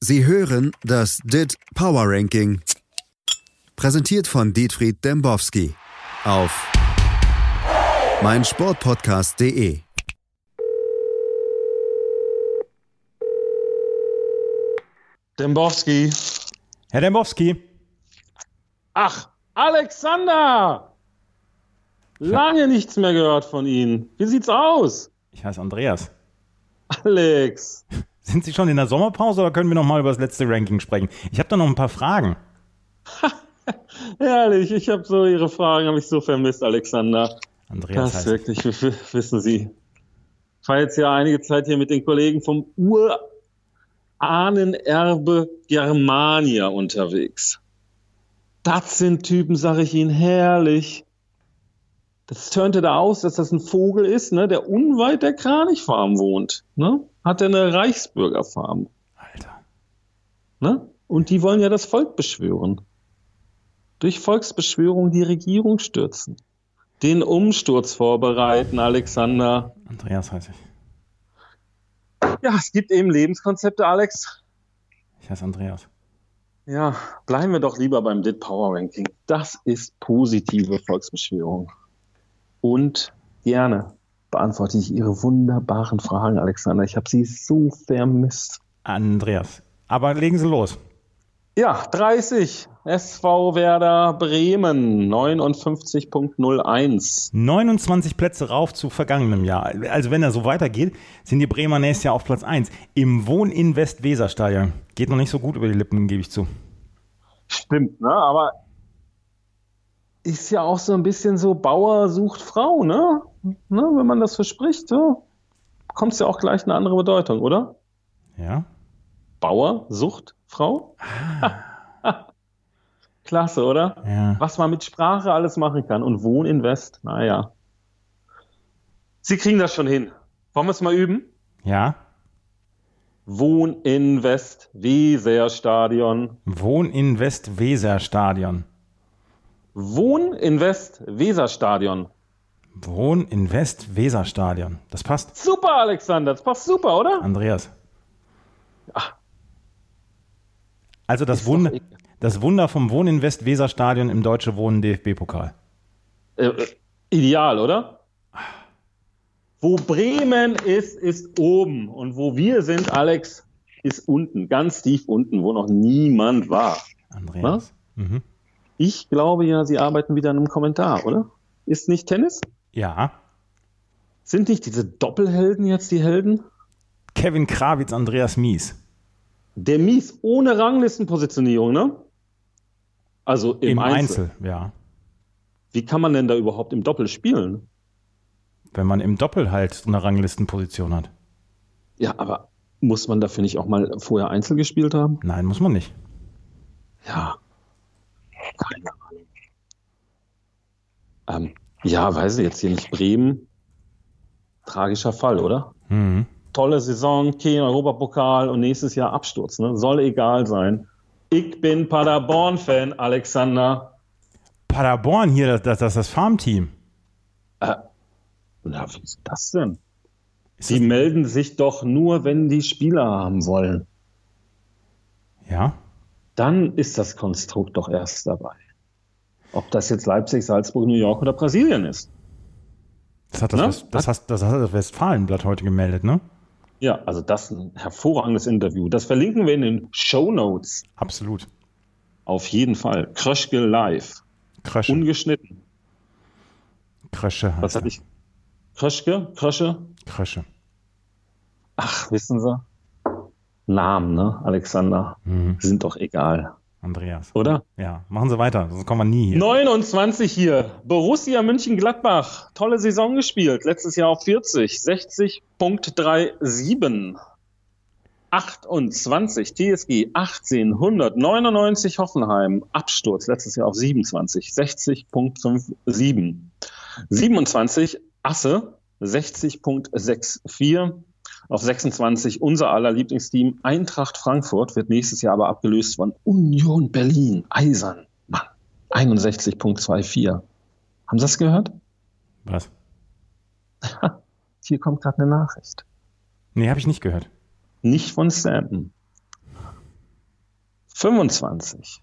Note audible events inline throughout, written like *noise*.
Sie hören das DIT Power Ranking. Präsentiert von Dietfried Dembowski auf meinsportpodcast.de. Dembowski. Herr Dembowski. Ach, Alexander! Lange nichts mehr gehört von Ihnen. Wie sieht's aus? Ich heiße Andreas. Alex. Sind Sie schon in der Sommerpause oder können wir noch mal über das letzte Ranking sprechen? Ich habe da noch ein paar Fragen. *laughs* Herrlich, ich habe so Ihre Fragen, habe ich so vermisst, Alexander. Andreas das heißt wirklich, wissen Sie. Ich war jetzt ja einige Zeit hier mit den Kollegen vom Urahnenerbe Germania unterwegs. Das sind Typen, sage ich Ihnen, herrlich. Das turnte da aus, dass das ein Vogel ist, ne, der unweit der Kranichfarm wohnt. Ne? Hat er eine Reichsbürgerfarm. Alter. Ne? Und die wollen ja das Volk beschwören. Durch Volksbeschwörung die Regierung stürzen. Den Umsturz vorbereiten, Alexander. Andreas heiße ich. Ja, es gibt eben Lebenskonzepte, Alex. Ich heiße Andreas. Ja, bleiben wir doch lieber beim DIT Power Ranking. Das ist positive Volksbeschwörung. Und gerne beantworte ich Ihre wunderbaren Fragen, Alexander. Ich habe Sie so vermisst. Andreas. Aber legen Sie los. Ja, 30. SV Werder Bremen 59.01. 29 Plätze rauf zu vergangenem Jahr. Also wenn er so weitergeht, sind die Bremer nächstes Jahr auf Platz 1. Im Wohn-Invest-Weser-Stadion. Geht noch nicht so gut über die Lippen, gebe ich zu. Stimmt, ne? Aber ist ja auch so ein bisschen so Bauer sucht Frau, ne? ne? Wenn man das verspricht, ja, kommt es ja auch gleich eine andere Bedeutung, oder? Ja? Bauer sucht Frau? *laughs* Klasse, oder? Ja. Was man mit Sprache alles machen kann. Und Wohninvest, naja. Sie kriegen das schon hin. Wollen wir es mal üben? Ja? Wohninvest Weserstadion. Wohn-Invest-Weser-Stadion. Wohninvest Weserstadion. Wohn-Invest-Weser-Stadion. Das passt. Super, Alexander. Das passt super, oder? Andreas. Ach. Also das doch egal. das Wunder vom Wohninvest-Weser-Stadion im Deutsche Wohnen DFB-Pokal. Äh, äh, ideal, oder? Wo Bremen ist, ist oben. Und wo wir sind, Alex, ist unten. Ganz tief unten, wo noch niemand war. Andreas. Mhm. Ich glaube ja, Sie arbeiten wieder an einem Kommentar, oder? Ist nicht Tennis? Ja. Sind nicht diese Doppelhelden jetzt die Helden? Kevin Krawitz, Andreas Mies. Der Mies ohne Ranglistenpositionierung, ne? Also im, Im Einzel. Einzel. ja. Wie kann man denn da überhaupt im Doppel spielen? Wenn man im Doppel halt so eine Ranglistenposition hat. Ja, aber muss man dafür nicht auch mal vorher Einzel gespielt haben? Nein, muss man nicht. Ja. Keine Ahnung. Ähm, ja, weiß ich jetzt hier nicht. Bremen. Tragischer Fall, oder? Mhm. Tolle Saison, kein Europapokal und nächstes Jahr Absturz. Ne? Soll egal sein. Ich bin Paderborn-Fan, Alexander. Paderborn hier, das, das, das, das Farmteam. Äh, na, wie ist das denn? Ist Die das, melden sich doch nur, wenn die Spieler haben wollen. ja? Dann ist das Konstrukt doch erst dabei. Ob das jetzt Leipzig, Salzburg, New York oder Brasilien ist. Das hat das, Ne? West, das, hat, das hat das Westfalenblatt heute gemeldet, ne? Ja, also das ist ein hervorragendes Interview. Das verlinken wir in den Show Notes. Absolut. Auf jeden Fall. Kröschke live. Krösche. Ungeschnitten. Krösche Was heißt hatte er. ich? Kröschke? Krösche? Krösche. Ach, wissen Sie? Namen, ne, Alexander? Mhm. Sind doch egal. Andreas. Oder? Ja, machen Sie weiter, sonst kommen wir nie hier. 29 hier. Borussia München-Gladbach. Tolle Saison gespielt. Letztes Jahr auf 40. 60.37. 28 TSG. 18. 199 Hoffenheim. Absturz. Letztes Jahr auf 27. 60.57. 27 Asse. 60.64. Auf 26 unser aller Lieblingsteam Eintracht Frankfurt wird nächstes Jahr aber abgelöst von Union Berlin. Eisern. Mann. 61.24. Haben Sie das gehört? Was? *laughs* Hier kommt gerade eine Nachricht. Nee, habe ich nicht gehört. Nicht von Stanton. 25.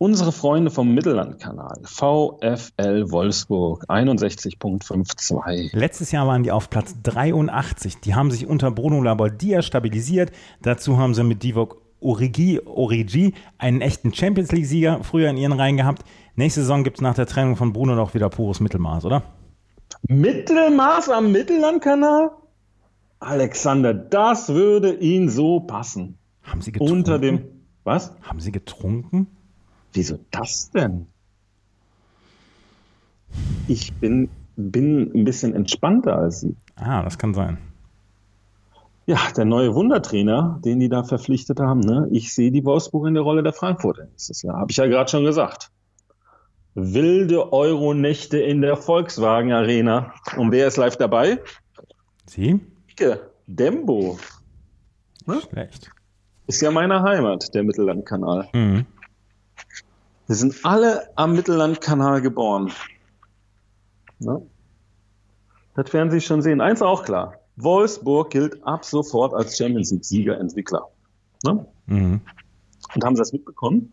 Unsere Freunde vom Mittellandkanal, VfL Wolfsburg, 61.52. Letztes Jahr waren die auf Platz 83. Die haben sich unter Bruno Labbadia stabilisiert. Dazu haben sie mit Divock Origi, Origi einen echten Champions League-Sieger früher in ihren Reihen gehabt. Nächste Saison gibt es nach der Trennung von Bruno doch wieder pures Mittelmaß, oder? Mittelmaß am Mittellandkanal? Alexander, das würde ihn so passen. Haben Sie getrunken? Unter dem. Was? Haben Sie getrunken? Wieso das denn? Ich bin, bin ein bisschen entspannter als Sie. Ah, das kann sein. Ja, der neue Wundertrainer, den die da verpflichtet haben, ne? ich sehe die Wolfsburg in der Rolle der Frankfurter nächstes Jahr. Habe ich ja gerade schon gesagt. Wilde Euro-Nächte in der Volkswagen Arena. Und wer ist live dabei? Sie? Dembo. Ne? Schlecht. Ist ja meine Heimat, der Mittellandkanal. Mhm. Wir sind alle am Mittellandkanal geboren. Ne? Das werden Sie schon sehen. Eins auch klar. Wolfsburg gilt ab sofort als Champions League-Sieger, Entwickler. Ne? Mhm. Und haben Sie das mitbekommen?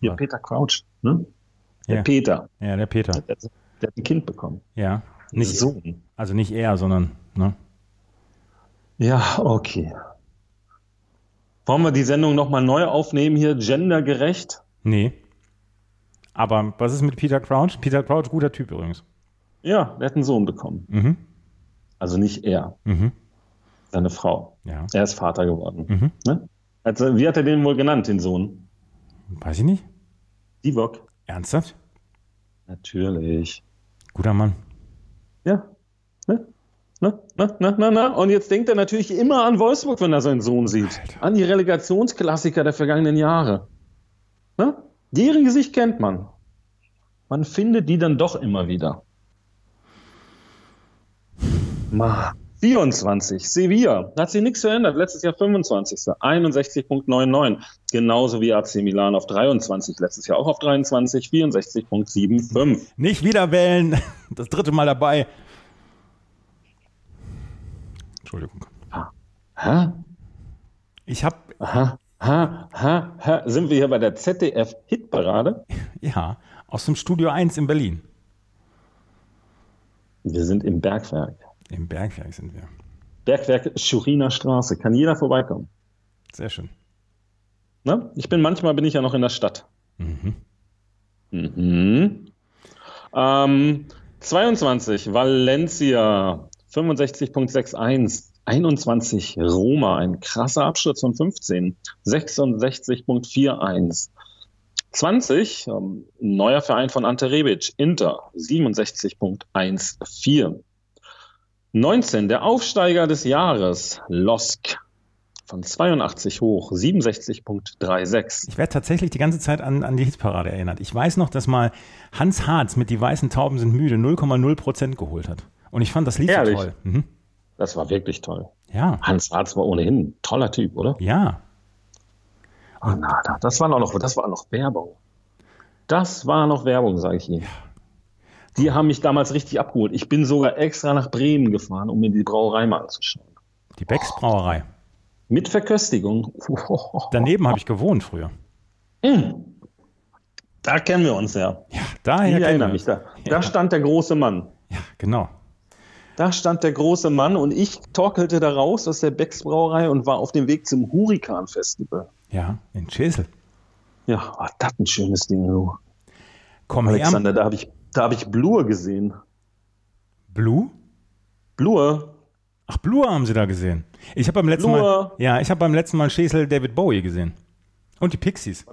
Hier, Ja. Peter Crouch. Ne? Der Ja. Peter. Ja, der Peter. Der, der hat ein Kind bekommen. Ja. Nicht, Sohn. also nicht er, sondern, ne? Ja, okay. Wollen wir die Sendung nochmal neu aufnehmen hier, gendergerecht? Nee. Aber was ist mit Peter Crouch? Peter Crouch, guter Typ übrigens. Ja, der hat einen Sohn bekommen. Mhm. Also nicht er, Mhm. seine Frau. Ja. Er ist Vater geworden. Mhm. Ne? Also, wie hat er den wohl genannt, den Sohn? Weiß ich nicht. Divok? Ernsthaft? Natürlich. Guter Mann. Ja. Ne? Na, na, na, na, na. Und jetzt denkt er natürlich immer an Wolfsburg, wenn er seinen Sohn sieht. Alter. An die Relegationsklassiker der vergangenen Jahre. Ne? Deren Gesicht kennt man. Man findet die dann doch immer wieder. Ma. 24. Sevilla. Hat sich nichts verändert. Letztes Jahr 25. 61.99. Genauso wie AC Milan auf 23. Letztes Jahr auch auf 23. 64.75. Nicht wieder wählen. Das dritte Mal dabei. Entschuldigung. Hä? Ich habe, ha, ha, ha. Sind wir hier bei der ZDF-Hitparade? ja, aus dem Studio 1 in Berlin. Wir sind im Bergwerk. Im Bergwerk sind wir. Bergwerk Schuriner Straße. Kann jeder vorbeikommen. Sehr schön. Ne? Ich bin manchmal bin ich ja noch in der Stadt. Mhm. Mhm. Ähm, 22 Valencia 65.61 21 Roma ein krasser Absturz von 15 66.41 20 ähm, neuer Verein von Ante Rebic Inter 67.14 19 der Aufsteiger des Jahres Losk von 82 hoch 67.36 Ich werde tatsächlich die ganze Zeit an, an die Hitparade erinnert. Ich weiß noch, dass mal Hans Harz mit Die weißen Tauben sind müde 0,0 Prozent geholt hat. Und ich fand das Lied so Ehrlich? toll. Mhm. Das war wirklich toll. Ja, Hans Harz war ohnehin ein toller Typ, oder? ja. Oh, na, da- das war noch, das war noch Werbung. Das war noch Werbung, sage ich Ihnen. Die haben mich damals richtig abgeholt. Ich bin sogar extra nach Bremen gefahren, um mir die Brauerei mal anzuschauen. Die Becks Brauerei. Mit Verköstigung. *laughs* Daneben habe ich gewohnt früher. Hm. Da kennen wir uns ja. Ja, Ich daher kennen erinnere mich. Da, da stand der große Mann. Ja, genau. Da stand der große Mann und ich torkelte da raus aus der Becks Brauerei und war auf dem Weg zum Hurrikan Festival. Ja, in Chesel. Ja, war das ein schönes Ding, du. Komm her, Alexander, da habe ich, da hab ich Blur gesehen. Blue? Blur? Ach, Blue haben sie da gesehen. Ich habe beim letzten Blur. Mal, ja, ich habe beim letzten Mal Chesel David Bowie gesehen. Und die Pixies.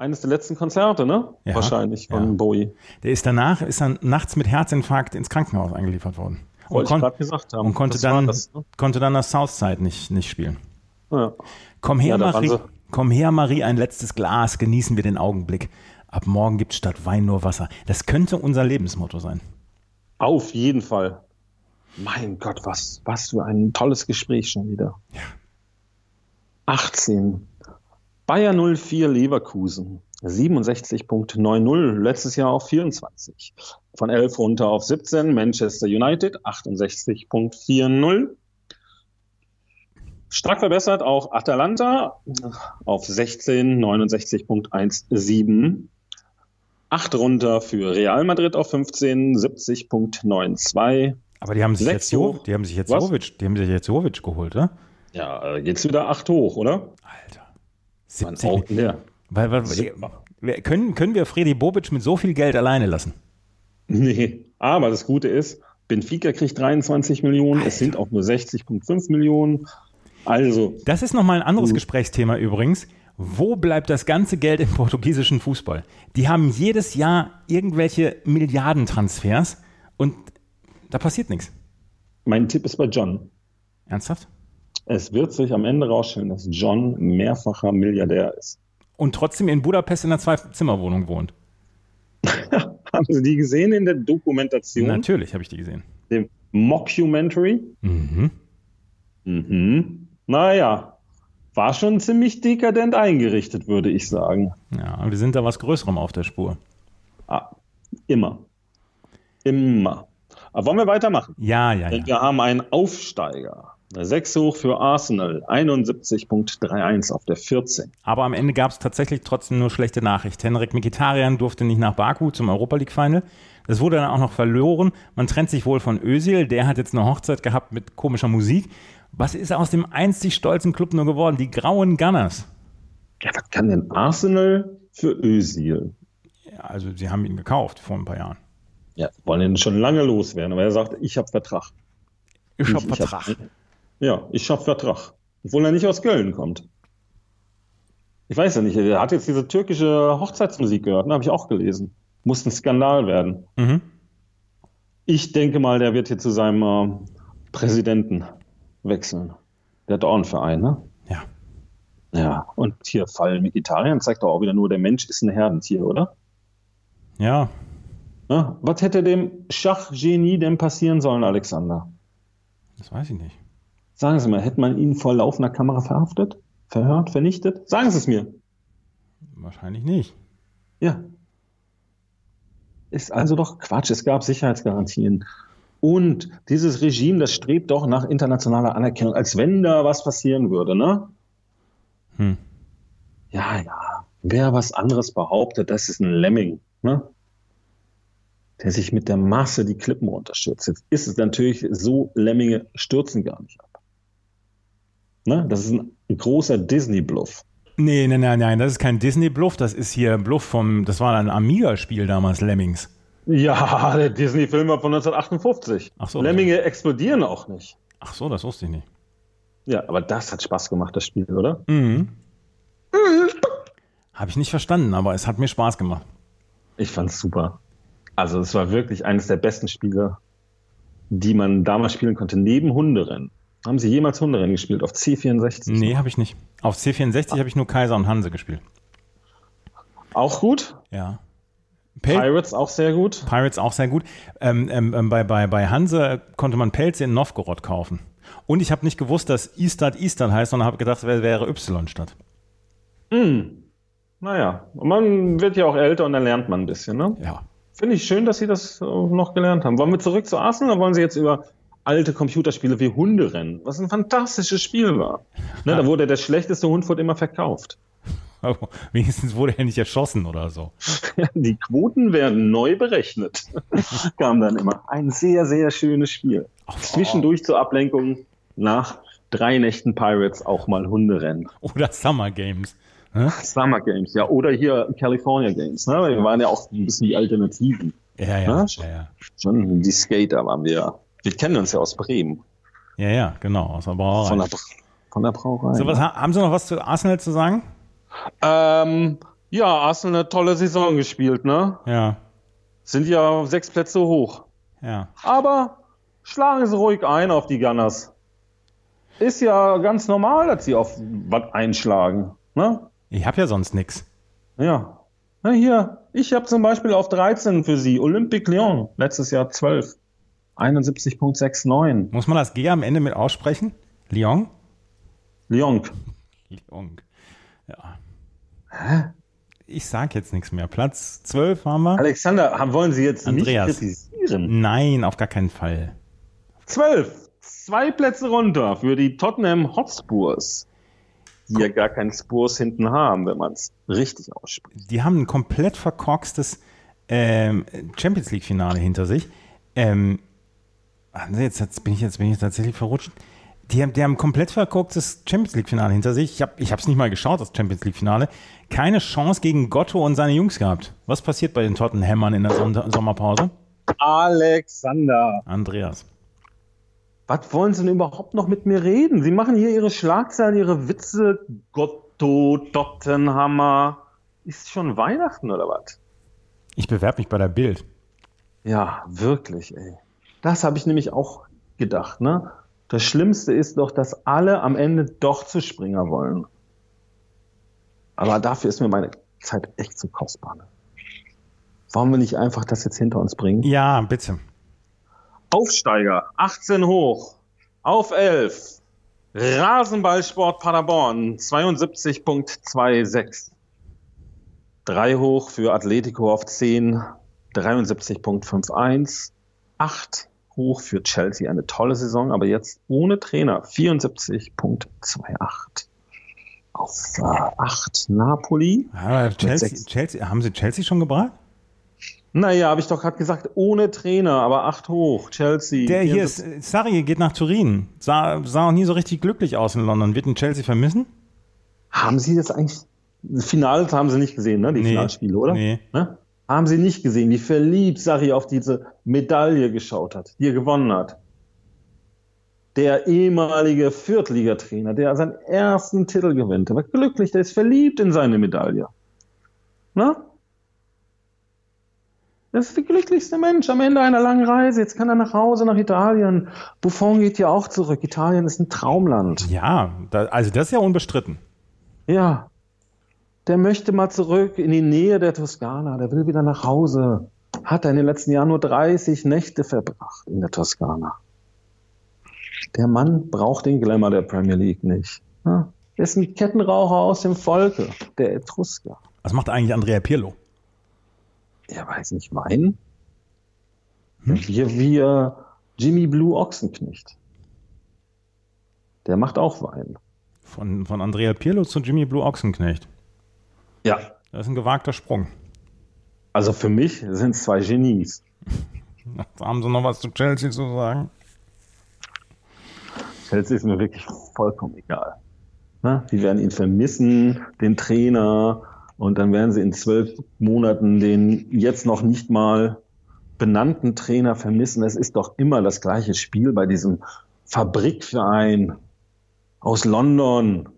Eines der letzten Konzerte, ne? Ja, Wahrscheinlich von ja. Bowie. Der ist danach, ist dann nachts mit Herzinfarkt ins Krankenhaus eingeliefert worden. Und, Wollte ich kon gerade gesagt haben. und konnte Das dann, das, ne? konnte dann das Southside nicht, nicht spielen. ja. Komm her, Marie. Komm her, Marie, ein letztes Glas. Genießen wir den Augenblick. Ab morgen gibt statt Wein nur Wasser. Das könnte unser Lebensmotto sein. Auf jeden Fall. Mein Gott, was, was für ein tolles Gespräch schon wieder. Ja. 18. Bayer 04 Leverkusen. 67.90. Letztes Jahr auf 24. Von 11 runter auf 17. Manchester United 68.40. Stark verbessert auch Atalanta auf 16, 69.17. Acht runter für Real Madrid auf 15, 70.92. Aber die haben sich Sechs jetzt, hoch. die haben sich jetzt? Jovic, die haben sich jetzt Jovic geholt, oder? Ja, äh, geht's wieder acht hoch, oder? Alter. Mann, 70 auch, ja. weil, weil, wir, können, können wir Freddy Bobic mit so viel Geld alleine lassen? Nee, aber das Gute ist, Benfica kriegt 23 Millionen, es sind auch nur 60,5 Millionen. Also, Das ist nochmal ein anderes Gesprächsthema übrigens. Wo bleibt das ganze Geld im *laughs* portugiesischen Fußball? Die haben jedes Jahr irgendwelche Milliardentransfers und da passiert nichts. mein Tipp ist bei John. Ernsthaft? Es wird sich am Ende rausstellen, dass John mehrfacher Milliardär ist. Und trotzdem in Budapest in einer Zwei-Zimmer-Wohnung wohnt. *laughs* Haben Sie die gesehen in der Dokumentation? Natürlich habe ich die gesehen. Dem Mockumentary? Mhm. Mhm. Naja, war schon ziemlich dekadent eingerichtet, würde ich sagen. Ja, wir sind da was Größerem auf der Spur. Ah, immer. Immer. Aber wollen wir weitermachen? Ja, ja, Denn ja. wir haben einen Aufsteiger. Eine 6 hoch für Arsenal, 71.31 auf der 14. Aber am Ende gab es tatsächlich trotzdem nur schlechte Nachricht. Henrik Mikitarian durfte nicht nach Baku zum Europa League Final. Das wurde dann auch noch verloren. Man trennt sich wohl von Özil. Der hat jetzt eine Hochzeit gehabt mit komischer Musik. Was ist aus dem einzig stolzen Club nur geworden? Die grauen Gunners. Ja, was kann denn Arsenal für Özil? Ja, also sie haben ihn gekauft vor ein paar Jahren. Ja, wollen ihn schon lange loswerden, aber er sagt, ich habe Vertrag. Ich Ich- hab ich Vertrag. hab- Ja, ich habe Vertrag. Obwohl er nicht aus Köln kommt. Ich weiß ja nicht, er hat jetzt diese türkische Hochzeitsmusik gehört, ne? habe ich auch gelesen. Muss ein Skandal werden. Mhm. Ich denke mal, der wird hier zu seinem äh, Präsidenten wechseln. Der hat auch einen Verein, ne? Ja. Ja, und hier Fall Vegetarier zeigt doch auch wieder nur, der Mensch ist ein Herdentier, oder? Ja. Ja, was hätte dem Schachgenie denn passieren sollen, Alexander? Das weiß ich nicht. Sagen Sie mal, hätte man ihn vor laufender Kamera verhaftet, verhört, vernichtet? Sagen Sie es mir. Wahrscheinlich nicht. Ja. Ist also doch Quatsch. Es gab Sicherheitsgarantien. Und dieses Regime, das strebt doch nach internationaler Anerkennung, als wenn da was passieren würde, ne? Hm. Ja, ja. Wer was anderes behauptet, das ist ein Lemming, ne? Der sich mit der Masse die Klippen runterstürzt. Jetzt ist es natürlich so, Lemminge stürzen gar nicht ab. Ne? Das ist ein, ein großer Disney-Bluff. Nee, nein, nein, nein, das ist kein Disney-Bluff, das ist hier Bluff vom, das war ein Amiga-Spiel damals, Lemmings. Ja, *laughs* der Disney-Film war von 1958. Ach so. Lemminge explodieren auch nicht. Ach so, das wusste ich nicht. Ja, aber das hat Spaß gemacht, das Spiel, oder? Mhm. Habe ich nicht verstanden, aber es hat mir Spaß gemacht. Ich fand's super. Also es war wirklich eines der besten Spiele, die man damals spielen konnte, neben Hunderennen. Haben Sie jemals Hunderennen gespielt auf C64? Nee, habe ich nicht. Auf C64 habe ich nur Kaiser und Hanse gespielt. Auch gut. Ja. Pel Pirates auch sehr gut. Pirates auch sehr gut. Ähm, ähm, ähm, bei, bei, bei Hanse konnte man Pelze in Novgorod kaufen. Und ich habe nicht gewusst, dass Istad Istad heißt, sondern habe gedacht, es wäre, wäre Y-Stadt. Hm. Naja, man wird ja auch älter und dann lernt man ein bisschen, ne? Ja. Finde ich schön, dass Sie das noch gelernt haben. Wollen wir zurück zu Arsenal oder wollen Sie jetzt über alte Computerspiele wie Hunderennen, was ein fantastisches Spiel war? Ne, da wurde der schlechteste Hund wurde immer verkauft. *laughs* Aber wenigstens wurde er nicht erschossen oder so. *laughs* Die Quoten werden neu berechnet. *laughs* Kam dann immer. Ein sehr, sehr schönes Spiel. Zwischendurch zur Ablenkung nach drei Nächten Pirates auch mal Hunderennen. Oder Summer Games. Summer Games, ja. Oder hier California Games. Ne? Wir waren ja auch ein bisschen die Alternativen. Ja, ja. Ja? Ja, ja. Schon die Skater waren wir. Wir kennen uns ja aus Bremen. Ja, ja, genau. Aus der Brauerei. Von der, von der Brauerei. So, was, ha- haben Sie noch was zu Arsenal zu sagen? ähm, ja, Arsenal eine tolle Saison gespielt, ne? Ja, Sind ja sechs Plätze hoch. ja. Aber schlagen Sie ruhig ein auf die Gunners. Ist ja ganz normal, dass sie auf was einschlagen. Ne? Ich habe ja sonst nichts. Ja. Na hier, ich habe zum Beispiel auf 13 für Sie Olympique Lyon, letztes Jahr 12. 71.69. Muss man das G am Ende mit aussprechen? Lyon? Lyon. Lyon. Ja. Ich sag jetzt nichts mehr. Platz 12 haben wir. Alexander, haben- wollen Sie jetzt Andreas. nicht kritisieren? Nein, auf gar keinen Fall. 12. Zwei Plätze runter für die Tottenham Hotspurs, die ja gar keinen Spurs hinten haben, wenn man es richtig ausspricht. Die haben ein komplett verkorkstes ähm, Champions League-Finale hinter sich. Ähm, jetzt, jetzt, bin ich, jetzt bin ich tatsächlich verrutscht. Die haben, die haben ein komplett verkorkstes Champions League-Finale hinter sich. Ich habe es nicht mal geschaut, das Champions League-Finale. Keine Chance gegen Gotto und seine Jungs gehabt. Was passiert bei den Tottenhammern in der Sommerpause? Alexander. Andreas. Was wollen Sie denn überhaupt noch mit mir reden? Sie machen hier Ihre Schlagzeilen, Ihre Witze. Gotto, Tottenhammer. Ist schon Weihnachten oder was? Ich bewerbe mich bei der Bild. Ja, wirklich, ey. Das habe ich nämlich auch gedacht, ne? Das Schlimmste ist doch, dass alle am Ende doch zu Springer wollen. Aber dafür ist mir meine Zeit echt zu kostbar. Ne? Wollen wir nicht einfach das jetzt hinter uns bringen? Ja, bitte. Aufsteiger, 18 hoch, auf 11. Rasenballsport Paderborn, 72.26. Drei hoch für Atletico auf 10, 73.51. Acht hoch für Chelsea, eine tolle Saison, aber jetzt ohne Trainer, 74.28. Auf äh, 8 Napoli. Aber Chelsea, Chelsea, haben sie Chelsea schon gebracht? Naja, habe ich doch gerade gesagt, ohne Trainer, aber acht hoch, Chelsea. Der hier ist, Sarri geht nach Turin. Sah, sah auch nie so richtig glücklich aus in London. Wird ein Chelsea vermissen? Haben Sie das eigentlich, Finale haben Sie nicht gesehen, ne, die nee, Finalspiele, oder? Nee. Ne? Haben Sie nicht gesehen, wie verliebt Sarri auf diese Medaille geschaut hat, die er gewonnen hat. Der ehemalige Viertligatrainer, der seinen ersten Titel gewinnt, der war glücklich, der ist verliebt in seine Medaille. Ne? Das ist der glücklichste Mensch am Ende einer langen Reise. Jetzt kann er nach Hause, nach Italien. Buffon geht ja auch zurück. Italien ist ein Traumland. Ja, da, also das ist ja unbestritten. Ja. Der möchte mal zurück in die Nähe der Toskana. Der will wieder nach Hause. Hat er in den letzten Jahren nur 30 Nächte verbracht in der Toskana. Der Mann braucht den Glamour der Premier League nicht. Er ist ein Kettenraucher aus dem Volke, der Etrusker. Was macht eigentlich Andrea Pirlo? er weiß nicht, Wein? Hm? Wir, wir Jimmy Blue Ochsenknecht. Der macht auch Wein. Von, von Andrea Pirlo zu Jimmy Blue Ochsenknecht. Ja. Das ist ein gewagter Sprung. Also für mich sind es zwei Genies. *laughs* Haben Sie noch was zu Chelsea zu sagen? Chelsea ist mir wirklich vollkommen egal. Na, die werden ihn vermissen, den Trainer, und dann werden sie in zwölf Monaten den jetzt noch nicht mal benannten Trainer vermissen. Es ist doch immer das gleiche Spiel bei diesem Fabrikverein aus London,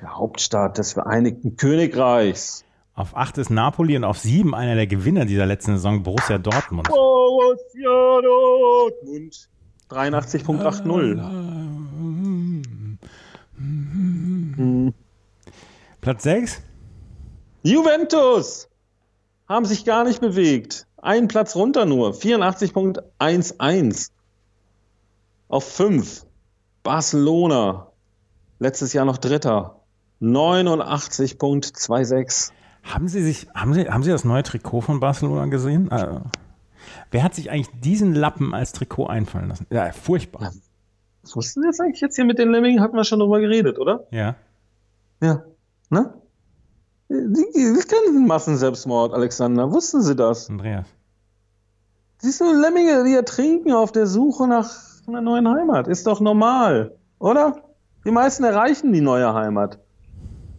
der Hauptstadt des Vereinigten Königreichs. Auf acht ist Napoli und auf sieben einer der Gewinner dieser letzten Saison, Borussia Dortmund. Borussia Dortmund. 83.80. Hm. Platz 6? Juventus haben sich gar nicht bewegt. Einen Platz runter nur. 84.11. Auf 5. Barcelona. Letztes Jahr noch Dritter. 89.26. Haben Sie sich, haben Sie, haben Sie das neue Trikot von Barcelona gesehen? Äh, wer hat sich eigentlich diesen Lappen als Trikot einfallen lassen? Ja, furchtbar. Ja. Was wussten Sie jetzt eigentlich jetzt hier mit den Lemmingen? Hatten wir schon drüber geredet, oder? Ja. Ja. Ne? Das kann ein Massenselbstmord, Alexander. Wussten Sie das? Andreas. Siehst du, Lemminge, die ertrinken auf der Suche nach einer neuen Heimat. Ist doch normal, oder? Die meisten erreichen die neue Heimat.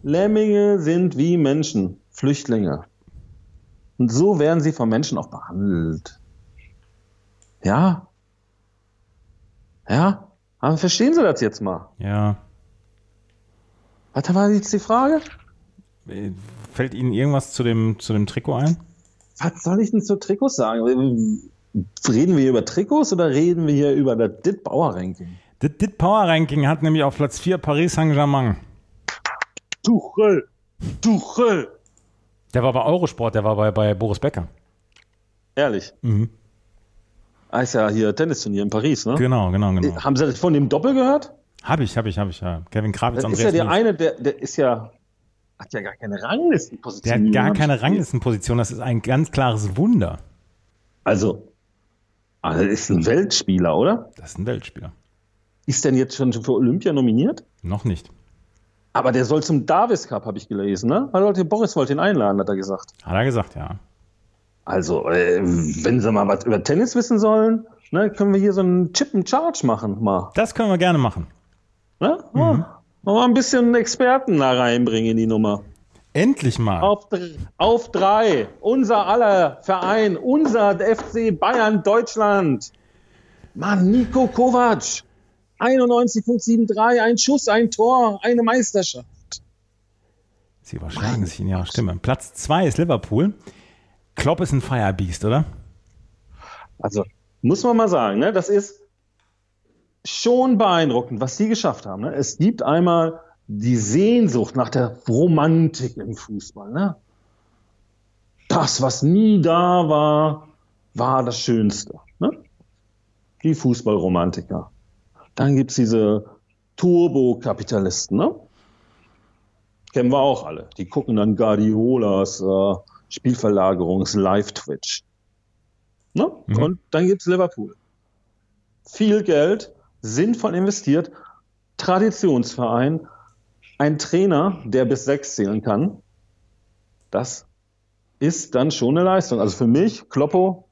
Lemminge sind wie Menschen, Flüchtlinge. Und so werden sie von Menschen auch behandelt. Ja? Ja? Aber verstehen Sie das jetzt mal? Ja. Was war jetzt die Frage? Fällt Ihnen irgendwas zu dem, zu dem Trikot ein? Was soll ich denn zu Trikots sagen? Reden wir hier über Trikots oder reden wir hier über das DIT Power Ranking? Das DIT Power Ranking hat nämlich auf Platz 4 Paris Saint-Germain. Tuchel! Tuchel! Der war bei Eurosport, der war bei, bei Boris Becker. Ehrlich? Mhm. Ah, ist ja hier Tennisturnier in Paris, ne? Genau, genau, genau. Haben Sie von dem Doppel gehört? Habe ich, habe ich, habe ich, ja. Kevin Kravitz, das Andreas ist ja der eine, der, der ist ja, hat ja gar keine Ranglistenposition. Der hat gar keine Ranglistenposition, das ist ein ganz klares Wunder. Also, Ah, das ist ein Weltspieler, oder? Das ist ein Weltspieler. Ist denn jetzt schon für Olympia nominiert? Noch nicht. Aber der soll zum Davis Cup, habe ich gelesen, ne? Weil Leute, Boris wollte ihn einladen, hat er gesagt. Hat er gesagt, ja. Also, äh, wenn sie mal was über Tennis wissen sollen, ne, können wir hier so einen Chip and Charge machen, mal. Das können wir gerne machen. Ne? Mhm. Mal ein bisschen Experten da reinbringen in die Nummer. Endlich mal. Auf, auf drei. Unser aller Verein, unser FC Bayern Deutschland. Mann, Nico Kovac. 91,73, ein Schuss, ein Tor, eine Meisterschaft. Sie überschlagen sich in ihrer Stimme. Platz zwei ist Liverpool. Klopp ist ein Firebeast, oder? Also, muss man mal sagen, ne? das ist schon beeindruckend, was sie geschafft haben. Ne? Es gibt einmal die Sehnsucht nach der Romantik im Fußball. Ne? Das, was nie da war, war das Schönste. Ne? Die Fußballromantiker. Dann gibt es diese Turbo-Kapitalisten. Ne? Kennen wir auch alle. Die gucken dann Guardiolas äh, Spielverlagerungs-Live-Twitch. Ne? Mhm. Und dann gibt es Liverpool. Viel Geld, sinnvoll investiert, Traditionsverein, ein Trainer, der bis sechs zählen kann. Das ist dann schon eine Leistung. Also für mich, Kloppo,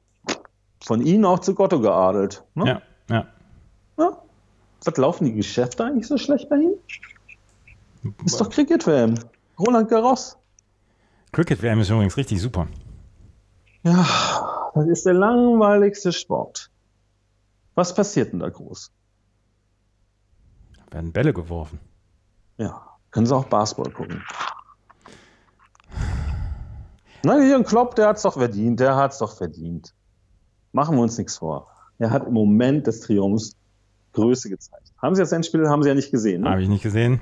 von Ihnen auch zu Gotto geadelt. Ne? Ja, ja. ja. Was laufen die Geschäfte eigentlich so schlecht bei Ihnen? Ist doch Cricket-WM. Roland Garros. Cricket-WM ist übrigens richtig super. Ja, das ist der langweiligste Sport. Was passiert denn da groß? werden Bälle geworfen. Ja, können Sie auch Basketball gucken. Na, hier ein Klopp, der hat es doch verdient, der hat es doch verdient. Machen wir uns nichts vor. Er hat im Moment des Triumphs Größe gezeigt. Haben Sie das Endspiel, haben Sie ja nicht gesehen. Ne? Habe ich nicht gesehen.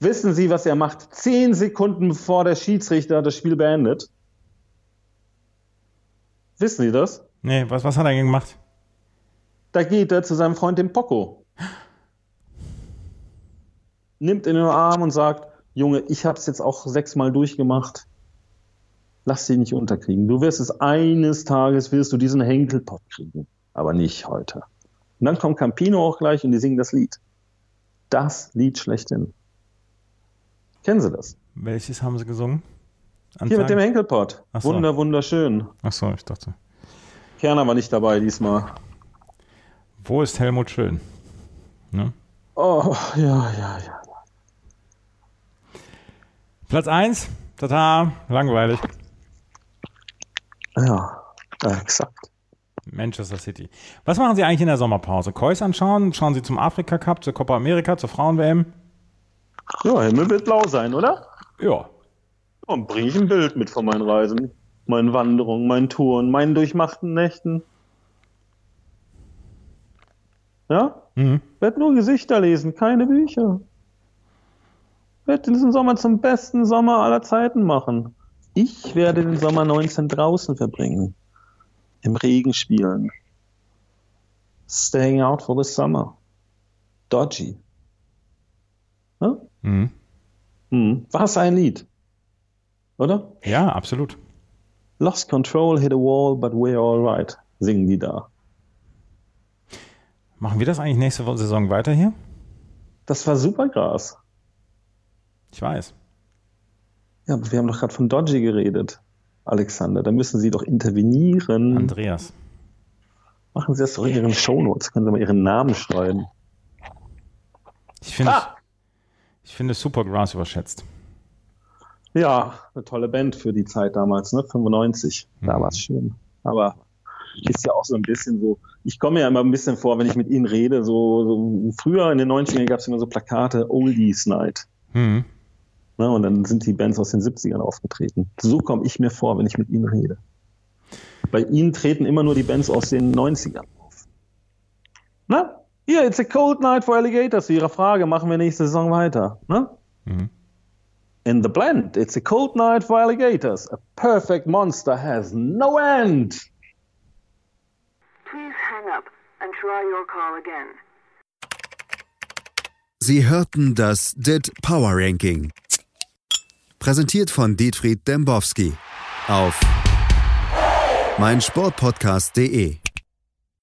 Wissen Sie, was er macht? Zehn Sekunden bevor der Schiedsrichter das Spiel beendet. Wissen Sie das? Nee, was, was hat er gemacht? Da geht er zu seinem Freund dem Poco. Nimmt ihn in den Arm und sagt, Junge, ich habe es jetzt auch sechsmal durchgemacht. Lass dich nicht unterkriegen. Du wirst es eines Tages, wirst du diesen Henkelpott kriegen. Aber nicht heute. Und dann kommt Campino auch gleich und die singen das Lied. Das Lied schlechthin. Kennen Sie das? Welches haben Sie gesungen? Anfang? Hier mit dem Henkelpott. So. Wunder, wunderschön. Ach so, ich dachte. Kerner war nicht dabei diesmal. Wo ist Helmut Schön? Ne? Oh, ja, ja, ja. Platz 1, tata, langweilig. Ja, exakt. Manchester City. Was machen Sie eigentlich in der Sommerpause? Kois anschauen? Schauen Sie zum Afrika Cup, zur Copa America, zur Frauen-WM? Ja, Himmel wird blau sein, oder? Ja. Und bringe ich ein Bild mit von meinen Reisen, meinen Wanderungen, meinen Touren, meinen durchmachten Nächten. Ja? Mhm. Werd nur Gesichter lesen, keine Bücher. Werd diesen Sommer zum besten Sommer aller Zeiten machen. Ich werde den Sommer 19 draußen verbringen. Im Regen spielen. Staying out for the summer. Dodgy. Ja? Mhm. Mhm. Was ein Lied. Oder? Ja, absolut. Lost control, hit a wall, but we're all right. Singen die da. Machen wir das eigentlich nächste Saison weiter hier? Das war super Gras. Ich weiß. Ja, aber wir haben doch gerade von Dodgy geredet, Alexander. Da müssen Sie doch intervenieren. Andreas. Machen Sie das doch in Ihren Shownotes. Können Sie mal Ihren Namen schreiben. Ich finde, ah! ich finde Supergrass überschätzt. Ja, eine tolle Band für die Zeit damals, ne? 95. Da mhm. war es schön. Aber ist ja auch so ein bisschen so, ich komme ja immer ein bisschen vor, wenn ich mit Ihnen rede, so, so früher in den 90ern gab es immer so Plakate, Oldies Night. Mhm. Ne, und dann sind die Bands aus den 70ern aufgetreten. So komme ich mir vor, wenn ich mit ihnen rede. Bei ihnen treten immer nur die Bands aus den 90ern auf. Na? Hier, it's a cold night for alligators. Zu Ihrer Frage, machen wir nächste Saison weiter. Ne? Mhm. In the blend, it's a cold night for alligators. A perfect monster has no end. Please hang up and try your call again. Sie hörten das DIT Power Ranking. Präsentiert von Dietfried Dembowski auf meinsportpodcast.de.